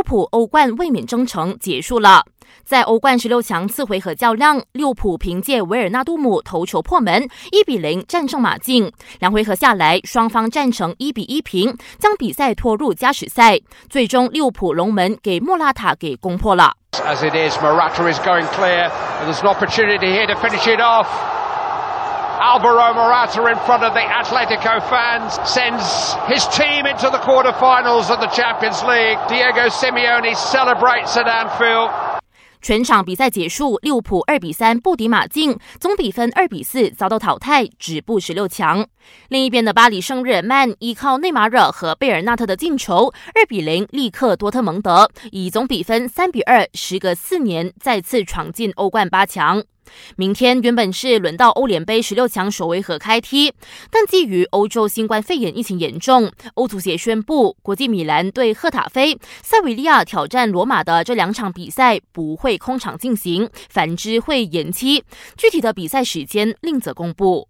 利物浦欧冠卫冕征程结束了。在欧冠十六强次回合较量，利物浦凭借维尔纳杜姆头球破门，一比零战胜马竞。两回合下来，双方战成一比一平，将比赛拖入加时赛。最终，利物浦龙门给莫拉塔给攻破了。Alvaro Morata in front of the Atletico fans sends his team into the quarterfinals of the Champions League. Diego Simeone celebrates at Anfield. 全场比赛结束，利物浦二比三不敌马竞，总比分二比四遭到淘汰，止步十六强。另一边的巴黎圣日耳曼依靠内马尔和贝尔纳特的进球，二比零力克多特蒙德，以总比分三比二，时隔四年再次闯进欧冠八强。明天原本是轮到欧联杯十六强首回合开踢，但基于欧洲新冠肺炎疫情严重，欧足协宣布国际米兰对赫塔菲、塞维利亚挑战罗马的这两场比赛不会空场进行，反之会延期。具体的比赛时间另则公布。